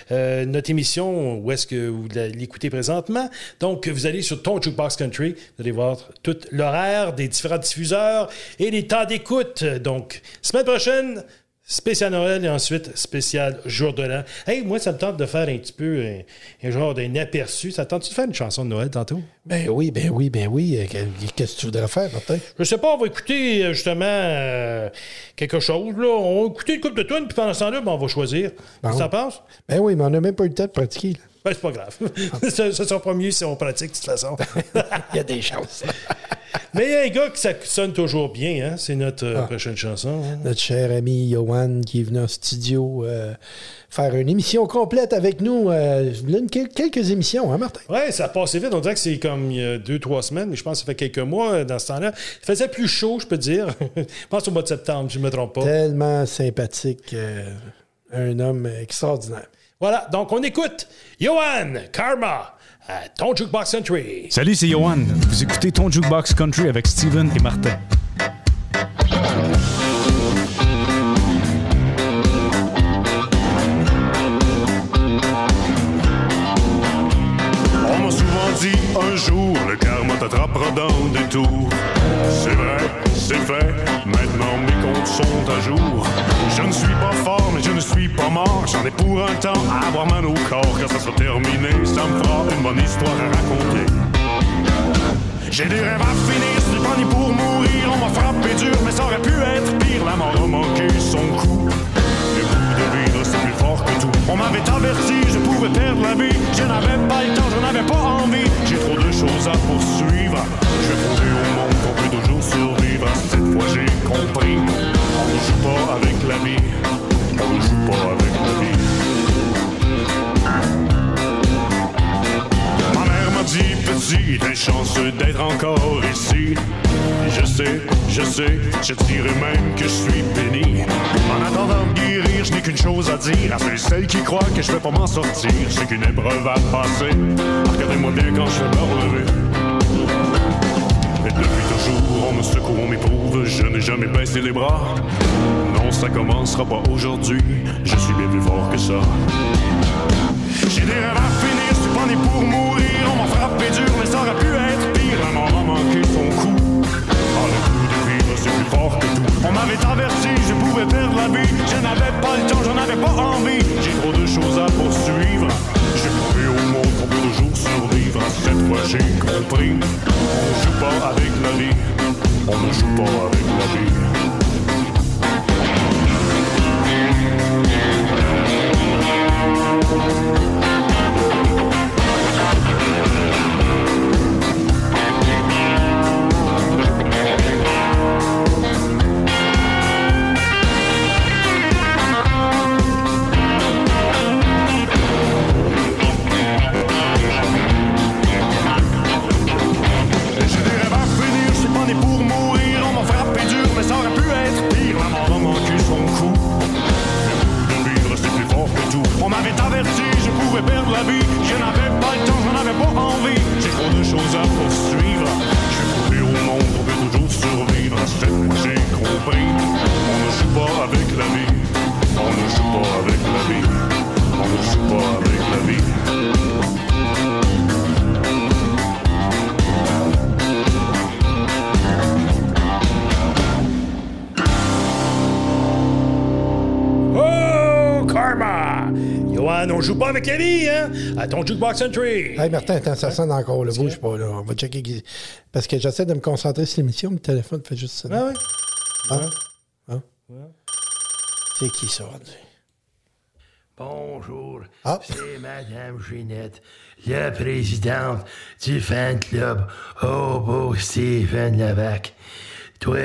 notre émission, où est-ce que vous l'écoutez présentement. Donc, vous allez sur ton Jukebox Country, vous allez voir tout l'horaire des différents diffuseurs et les temps d'écoute. Donc, semaine prochaine, spécial Noël et ensuite spécial jour de l'an. Hey, moi, ça me tente de faire un petit peu un, un genre d'un aperçu. Ça te tente de faire une chanson de Noël tantôt? Ben oui, ben oui, ben oui. Euh, Qu'est-ce que tu voudrais faire, Martin? Je sais pas, on va écouter euh, justement euh, quelque chose. Là. On va écouter une coupe de tunes, puis pendant ce temps-là, ben, on va choisir. Qu'est-ce que t'en penses? Ben oui, mais on n'a même pas eu le temps de pratiquer. là. Ben, c'est pas grave. ça, ça sera pas mieux si on pratique de toute façon. Il y a des chances. Mais il y a un gars que ça sonne toujours bien, hein? c'est notre euh, Ah. prochaine chanson. hein? Notre cher ami Johan qui est venu en studio euh, faire une émission complète avec nous. euh, quelques émissions, hein, Martin? Ouais, ça a passé vite. On dirait que c'est comme il y a deux, trois semaines, mais je pense que ça fait quelques mois euh, dans ce temps-là. Il faisait plus chaud, je peux dire. je pense au mois de septembre, je ne me trompe pas. Tellement sympathique. un homme extraordinaire. Voilà, donc on écoute Johan Karma à ton Jukebox Country. Salut, c'est Johan. Vous écoutez ton Jukebox Country avec Steven et Martin. On m'a souvent dit un jour, le karma t'attrapera dans des tours. C'est vrai, c'est fait, maintenant mes comptes sont à jour. Je ne suis pas fort, mais je ne suis pas mort. J'en ai pour un temps à avoir mal au corps. Quand ça sera terminé, ça me fera une bonne histoire à raconter. J'ai des rêves à finir, c'est pas ni pour mourir. On m'a frappé dur, mais ça aurait pu être pire. La mort a manqué son coup. On m'avait averti, je pouvais perdre la vie. Je n'avais pas le temps, je n'avais pas envie. J'ai trop de choses à poursuivre. Je vais prouver au monde qu'on peut toujours survivre. Cette fois, j'ai compris. On ne joue pas avec la vie. On ne joue pas avec la vie. Ma mère m'a dit petit, t'es chanceux d'être encore ici. Je sais, je sais, je dirais même que je suis béni. En attendant je n'ai qu'une chose à dire à ceux qui croient que je vais pas m'en sortir. C'est qu'une épreuve à passer. Regardez-moi bien quand je vais me relever. Et depuis toujours, on me secoue, on m'éprouve, je n'ai jamais baissé les bras. Non, ça commencera pas aujourd'hui, je suis bien plus fort que ça. J'ai des rêves à finir, c'est pas né pour mourir. On m'a frappé dur, mais ça aurait pu être pire. Mort a manqué son On m'avait averti, je pouvais perdre la vie. Je n'avais pas le temps, j'en avais pas envie. J'ai trop de choses à poursuivre. J'ai prouvé au monde qu'on peut toujours survivre. Cette fois, j'ai compris. On ne joue pas avec la vie. On ne joue pas avec la vie. On m'avait averti, je pouvais perdre la vie. Je n'avais pas le temps, j'en avais pas envie. J'ai trop de choses à poursuivre. Je vais prouver au monde peut toujours survivre. J'ai compris. On ne joue pas avec la vie. On ne joue pas avec la vie. On ne joue pas avec la vie. On joue pas avec la vie, hein? À ton Jukebox Country. Hey Martin, attends, ça sonne encore, le bouge pas, là. On va checker. qui- Parce que j'essaie de me concentrer sur l'émission, mais le téléphone fait juste ça. Ah ouais? Hein? Hein? C'est qui ça? on dit? Bonjour, Ah. c'est Madame Ginette, la présidente du fan club Hobo Stephen Levac. Toi,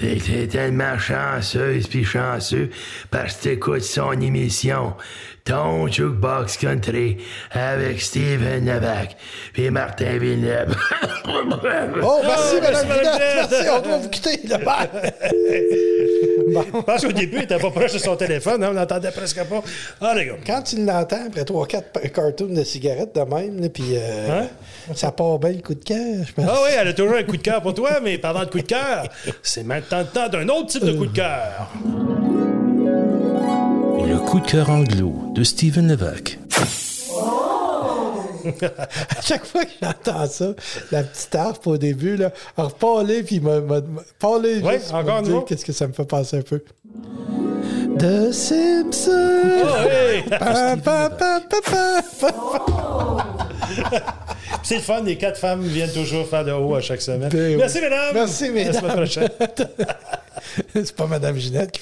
t'es t'es tellement chanceuse puis chanceux parce que t'écoutes son émission, ton Jukebox Country, avec Stephen Levac puis Martin Villeneuve. Oh, merci, Madame. Ginette. Merci, on doit vous quitter, là. Pense qu'au début, il était pas proche de son téléphone, hein, on n'entendait presque pas. Ah, les gars. Quand tu l'entends après 3-4 cartoons de cigarettes de même, là, puis euh, Hein? ça part bien le coup de cœur, je pense. Ah oui, elle a toujours un coup de cœur pour toi, mais parlant de coup de cœur, c'est maintenant le temps d'un autre type de coup de cœur. Le coup de cœur anglo de Steven Levac. à chaque fois que j'entends ça, la petite harpe au début, là, alors parler, puis me, me- me- parler Ouais, juste encore me un dire nouveau? qu'est-ce que ça me fait penser un peu. The Simpsons! Oh, hey! Pa, pa, pa. C'est le fun, les quatre femmes viennent toujours faire de haut à chaque semaine. Ben oui. Merci, mesdames. Merci, À la semaine mesdames. prochaine. C'est pas Madame Ginette qui.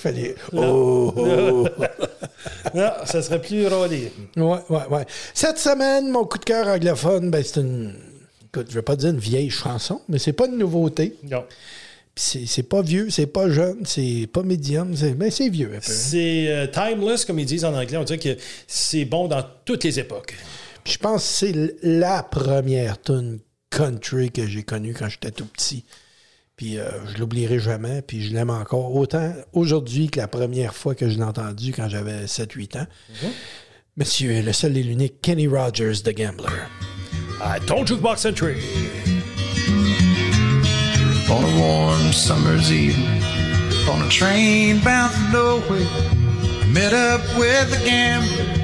Non. Oh! oh. non, ça serait plus rodé. Ouais, ouais, ouais. Cette semaine, mon coup de cœur anglophone, ben, c'est une. Écoute, je vais pas dire une vieille chanson, mais c'est pas une nouveauté. Non. C'est pas vieux, c'est pas jeune, c'est pas médium, mais c'est vieux un peu. C'est euh, timeless, comme ils disent en anglais. On dirait que c'est bon dans toutes les époques. Je pense que c'est la première tune country que j'ai connue quand j'étais tout petit. Puis euh, je l'oublierai jamais, puis je l'aime encore autant aujourd'hui que la première fois que je l'ai entendu quand j'avais 7-8 ans. Monsieur, le seul et l'unique Kenny Rogers, The Gambler. À ton Jukebox Century. On a warm summer's evening, on a train bound for nowhere, I met up with a gambler.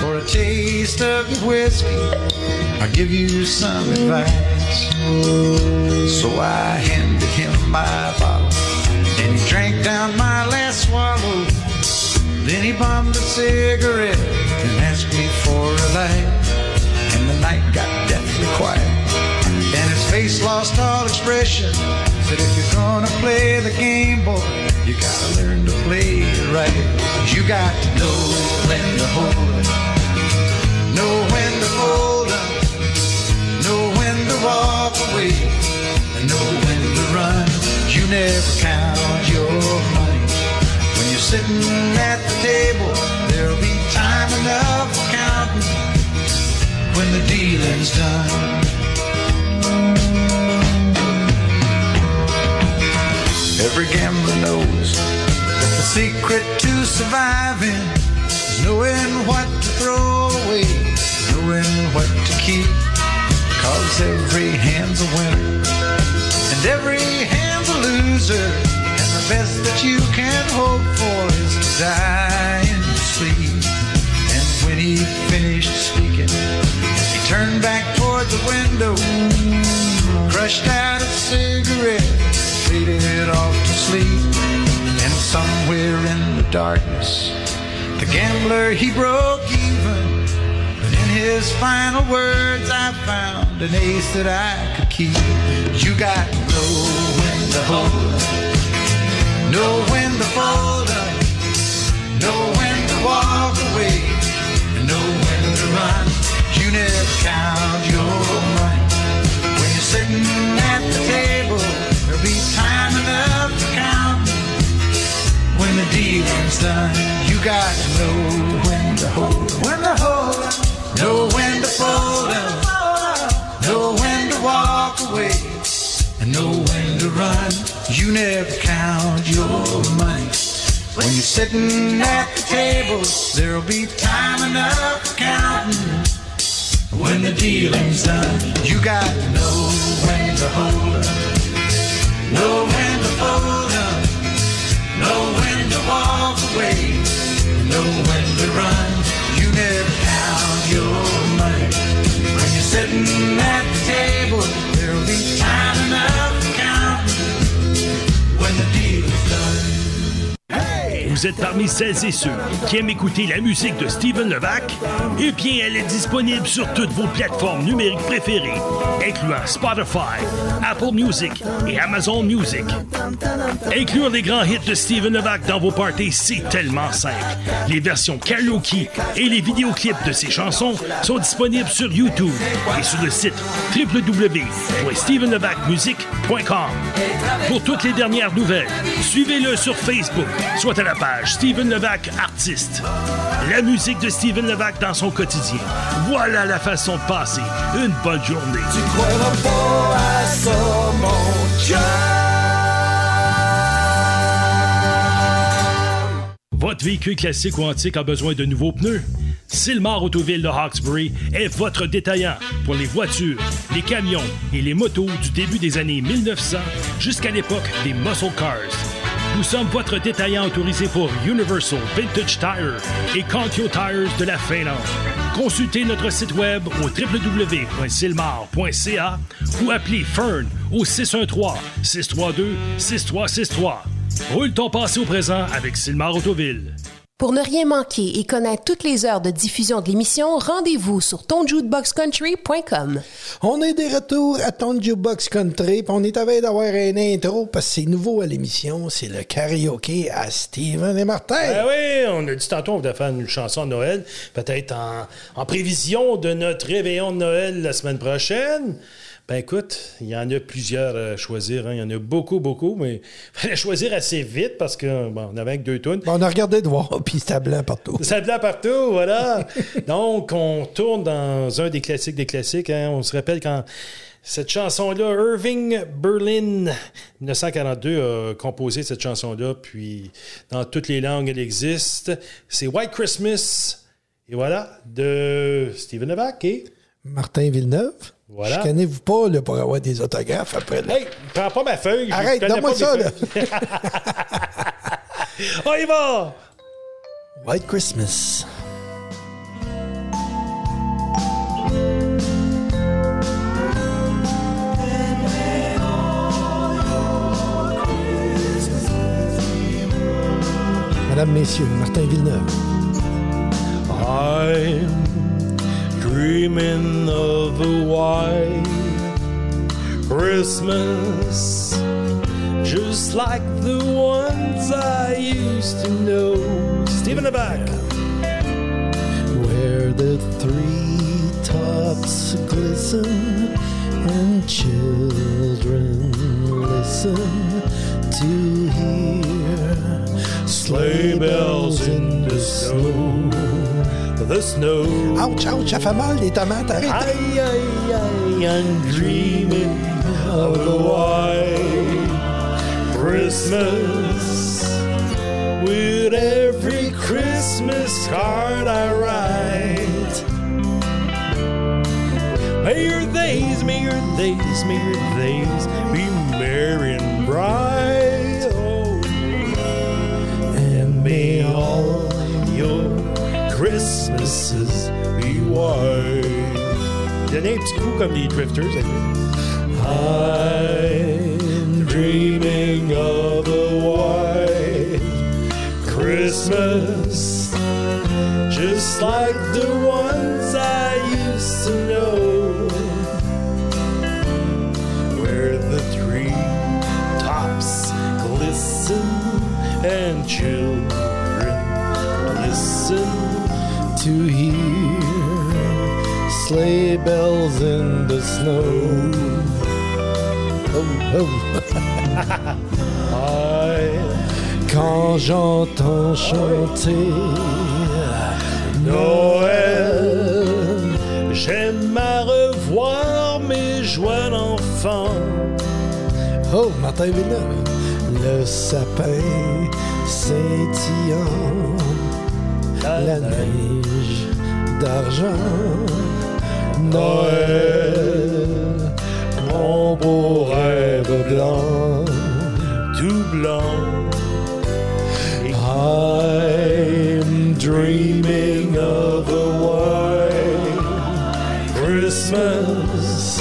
for a taste of your whiskey. I'll give you some advice. So I handed him my bottle and he drank down my last swallow. Then he bummed a cigarette and asked me for a light. And the night got deathly quiet. And his face lost all expression. Said, if you're gonna play the game, boy, you gotta learn to play it right. You got to know when to hold up, know when to fold up, know when to walk away, and know when to run. You never count your money. When you're sitting at the table, there'll be time enough for counting when the dealing's done. Every gambler knows that the secret to surviving is knowing what to throw away, knowing what to keep. Cause every hand's a winner and every hand's a loser. And the best that you can hope for is to die in sleep. And when he finished speaking, he turned back toward the window, crushed out a cigarette, faded off to sleep. And somewhere in the darkness, the gambler he broke even. But in his final words, I found an ace that I could keep. You got to know when to hold up, know when to fold up, know when to walk away, and know when to run. You never count your money when you're sitting at the table. There'll be the dealing's done. You got to know when to hold when to hold know when to fold up, know when to walk away, and know when to run. You never count your money. When you're sitting at the table, there'll be time enough for counting. When the dealing's done, you got to know when to hold up, know when away, know when to run. You never count your money. When you're sitting at the table, there'll be time enough Vous êtes parmi celles et ceux qui aiment écouter la musique de Steven Levac? Eh bien, elle est disponible sur toutes vos plateformes numériques préférées, incluant Spotify, Apple Music et Amazon Music. Inclure les grands hits de Steven Levac dans vos parties, c'est tellement simple. Les versions karaoke et les vidéoclips de ses chansons sont disponibles sur YouTube et sur le site www.stevenlevacmusic.com. Pour toutes les dernières nouvelles, suivez-le sur Facebook, soit à la page Steven Levac Artiste. La musique de Steven Levac dans son quotidien. Voilà la façon de passer une bonne journée. Tu croiras pas à ça, mon. Votre véhicule classique ou antique a besoin de nouveaux pneus? Silmar Autoville de Hawkesbury est votre détaillant pour les voitures, les camions et les motos du début des années 1900 jusqu'à l'époque des muscle cars. Nous sommes votre détaillant autorisé pour Universal, Vintage Tire et Contio Tires de la Finlande. Consultez notre site web au www.silmar.ca ou appelez Fern au 613-632-6363. Roule ton passé au présent avec Silmar Autoville. Pour ne rien manquer et connaître toutes les heures de diffusion de l'émission, rendez-vous sur tonjukeboxcountry.com. On est des retours à ton Jukebox Country, puis on est à veille d'avoir un intro parce que c'est nouveau à l'émission, c'est le karaoké à Steven et Martin. Ben oui, on a dit tantôt on voulait faire une chanson de Noël, peut-être en, en prévision de notre réveillon de Noël la semaine prochaine. Ben écoute, il y en a plusieurs à choisir. hein. Il y en a beaucoup, beaucoup, mais il fallait choisir assez vite parce que bon, on avait que deux tunes. on a regardé de voir, puis c'était blanc partout. Ça blanc partout, voilà. Donc, on tourne dans un des classiques des classiques. hein. On se rappelle quand cette chanson-là, Irving Berlin, 1942, a composé cette chanson-là, puis dans toutes les langues, elle existe. C'est White Christmas, et voilà, de Stephen Levac et... Martin Villeneuve. Voilà. Chicanez-vous pas là, pour avoir des autographes après. Là? Hey, prends pas ma feuille. Arrête, donne-moi ça, là. On y va! White Christmas. Madame, Messieurs, Martin Villeneuve. Dreaming of a white Christmas, just like the ones I used to know. Stephen the back. Where the three tops glisten and children listen to hear Sleigh bells in the snow. The snow. Ouch, ouch, ça fait mal, les tomates, arrête. Aïe, aïe, aïe, I'm dreaming of a white Christmas. With every Christmas card I write. May your days, may your days, may your days be merry and bright. Christmases be white. Donnez un petit coup comme les drifters. I'm dreaming of a white Christmas, just like the ones I used to know, where the tree tops glisten and children listen to hear sleigh bells in the snow. Oh, oh. Quand j'entends chanter Noël, j'aime à revoir mes joies d'enfant. Oh, Martin Villeneuve. Le sapin scintillant, la neige d'argent, Noël, mon beau rêve blanc, tout blanc. I'm dreaming of a white Christmas.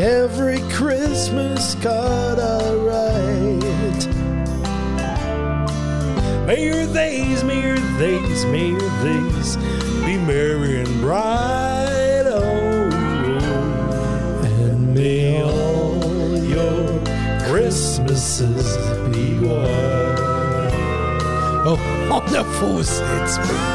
Every Christmas card I write. May your days, may your days, may your days be merry and bright. Oh, and may all your Christmases be white. Oh, on a faussé un petit peu.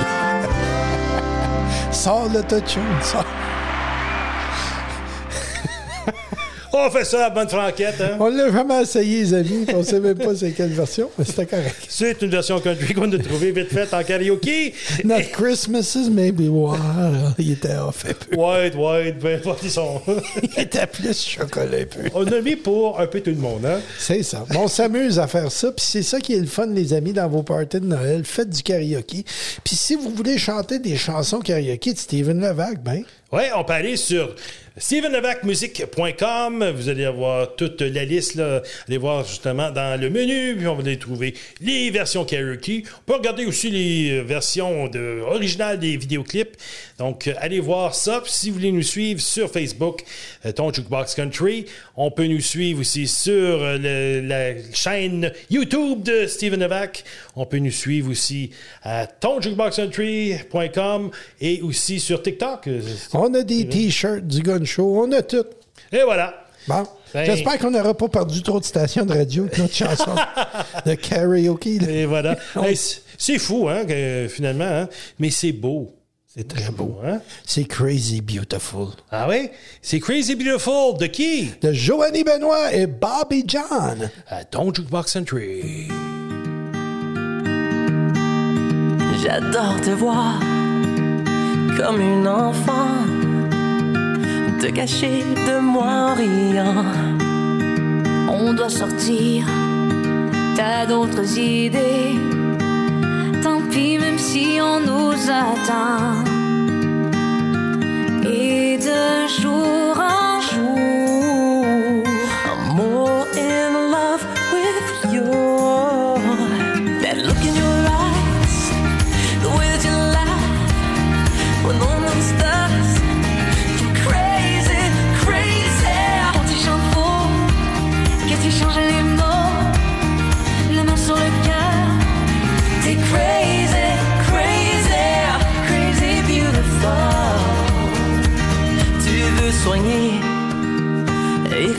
On fait ça à bonne franquette, hein? On l'a jamais essayé, les amis, on sait même pas c'est quelle version, mais c'était correct. C'est une version country qu'on a trouvée vite faite en karaoké. Not Christmases, maybe wow, il était off un peu. White, white, ben, ils sont. il était plus chocolat un peu. On a mis pour un peu tout le monde, hein? C'est ça. On s'amuse à faire ça, puis c'est ça qui est le fun, les amis, dans vos parties de Noël. Faites du karaoké. Puis si vous voulez chanter des chansons karaoké de Steven Levac, ben... Ouais, on peut aller sur StephenLevacMusic.com. Vous allez avoir toute la liste. Là. Allez voir justement dans le menu, puis on va aller trouver les versions karaoke. On peut regarder aussi les versions de, originales des vidéoclips. Donc, euh, allez voir ça. Puis si vous voulez nous suivre sur Facebook, euh, Ton Jukebox Country, on peut nous suivre aussi sur euh, le- la chaîne YouTube de Steven Levac. On peut nous suivre aussi à tonjukeboxcountry.com et aussi sur TikTok. On a des t-shirts du Gun Show, on a tout. Et voilà. Bon. Ben- J'espère qu'on n'aura pas perdu trop de stations de radio avec notre chanson de karaoke. là. Et voilà. Hey, c'est- fou, hein, que, finalement, hein, mais c'est beau. C'est très beau. Hein? C'est crazy beautiful. Ah oui? C'est Crazy Beautiful de qui? De Joanny Benoît et Bobby John. À Ton Jukebox Country. J'adore te voir comme une enfant, te cacher de moi en riant. On doit sortir, t'as d'autres idées. Tant pis, même si on nous attend. Et de jour en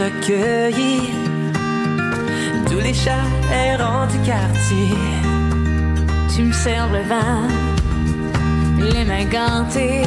et recueillir tous les chats errants du quartier. Tu me sers le vin, les mains gantées,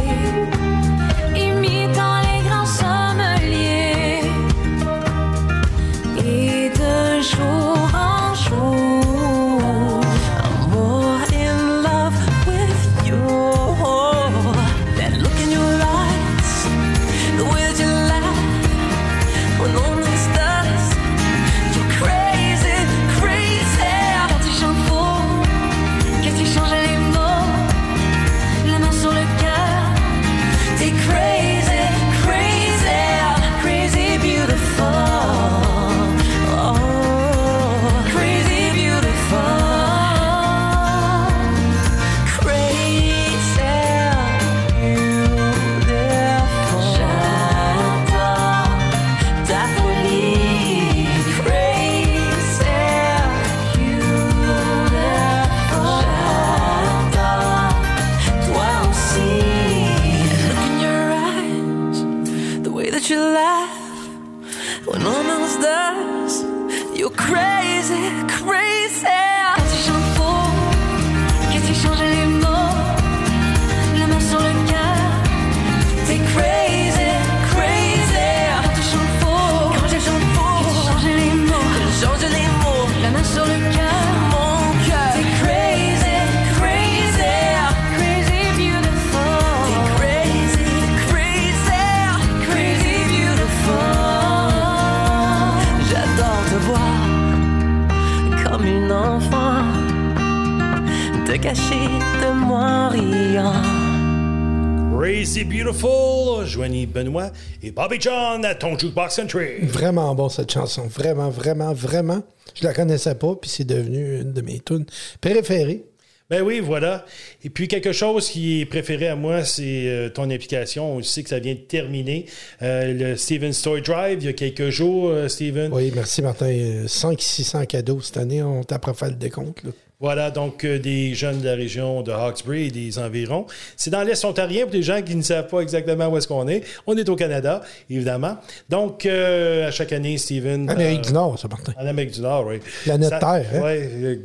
Bobby John à Ton Jukebox Country. Vraiment bon cette chanson. Vraiment, vraiment, vraiment. Je la connaissais pas, puis c'est devenu une de mes tunes préférées. Ben oui, voilà. Et puis quelque chose qui est préféré à moi, c'est euh, ton application. On sait que ça vient de terminer. Euh, le Steven Story Drive, il y a quelques jours, euh, Steven. Oui, merci Martin. 500-600 cadeaux cette année. On t'a pas fait le décompte. là. Voilà, donc euh, des jeunes de la région de Hawkesbury et des environs. C'est dans l'Est ontarien pour les gens qui ne savent pas exactement où est-ce qu'on est. On est au Canada, évidemment. Donc, euh, à chaque année, Steven... Amérique euh, du Nord, ça, Martin. En Amérique du Nord, oui. Planète Ça- Terre, hein?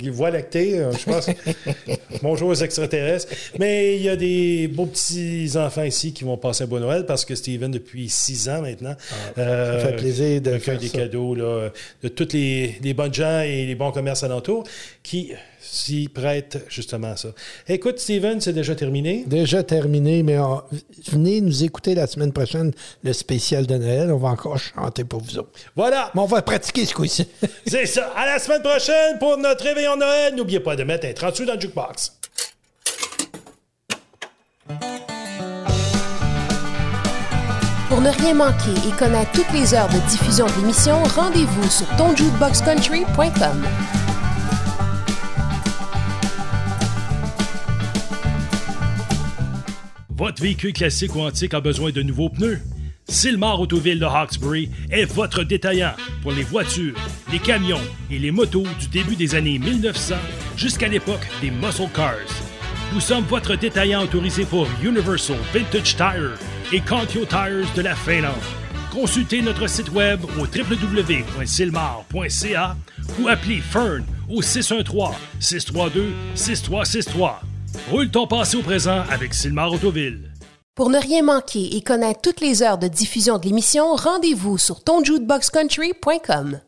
Oui, Voie lactée, je pense. Bonjour aux extraterrestres. Mais il y a des beaux petits-enfants ici qui vont passer un bon Noël parce que Steven, depuis six ans maintenant, euh, Ah, ça fait plaisir de faire des ça. cadeaux là, de tous les, les bonnes gens et les bons commerces alentours qui s'y prêtent justement à ça. Écoute, Steven, c'est déjà terminé. Déjà terminé, mais euh, venez nous écouter la semaine prochaine, le spécial de Noël. On va encore chanter pour vous autres. Voilà. Mais on va pratiquer ce coup-ci. C'est ça. À la semaine prochaine pour notre réveillon de Noël. N'oubliez pas de mettre un 30 sous dans le jukebox. Pour ne rien manquer et connaître toutes les heures de diffusion de l'émission, rendez-vous sur tonjukeboxcountry.com. Votre véhicule classique ou antique a besoin de nouveaux pneus? Silmar Autoville de Hawkesbury est votre détaillant pour les voitures, les camions et les motos du début des années 1900 jusqu'à l'époque des muscle cars. Nous sommes votre détaillant autorisé pour Universal Vintage Tire et Contio Tires de la Finlande. Consultez notre site web au www.silmar.ca ou appelez Fern au 613-632-6363. Roule ton passé au présent avec Silmar Autoville. Pour ne rien manquer et connaître toutes les heures de diffusion de l'émission, rendez-vous sur tonjukeboxcountry.com.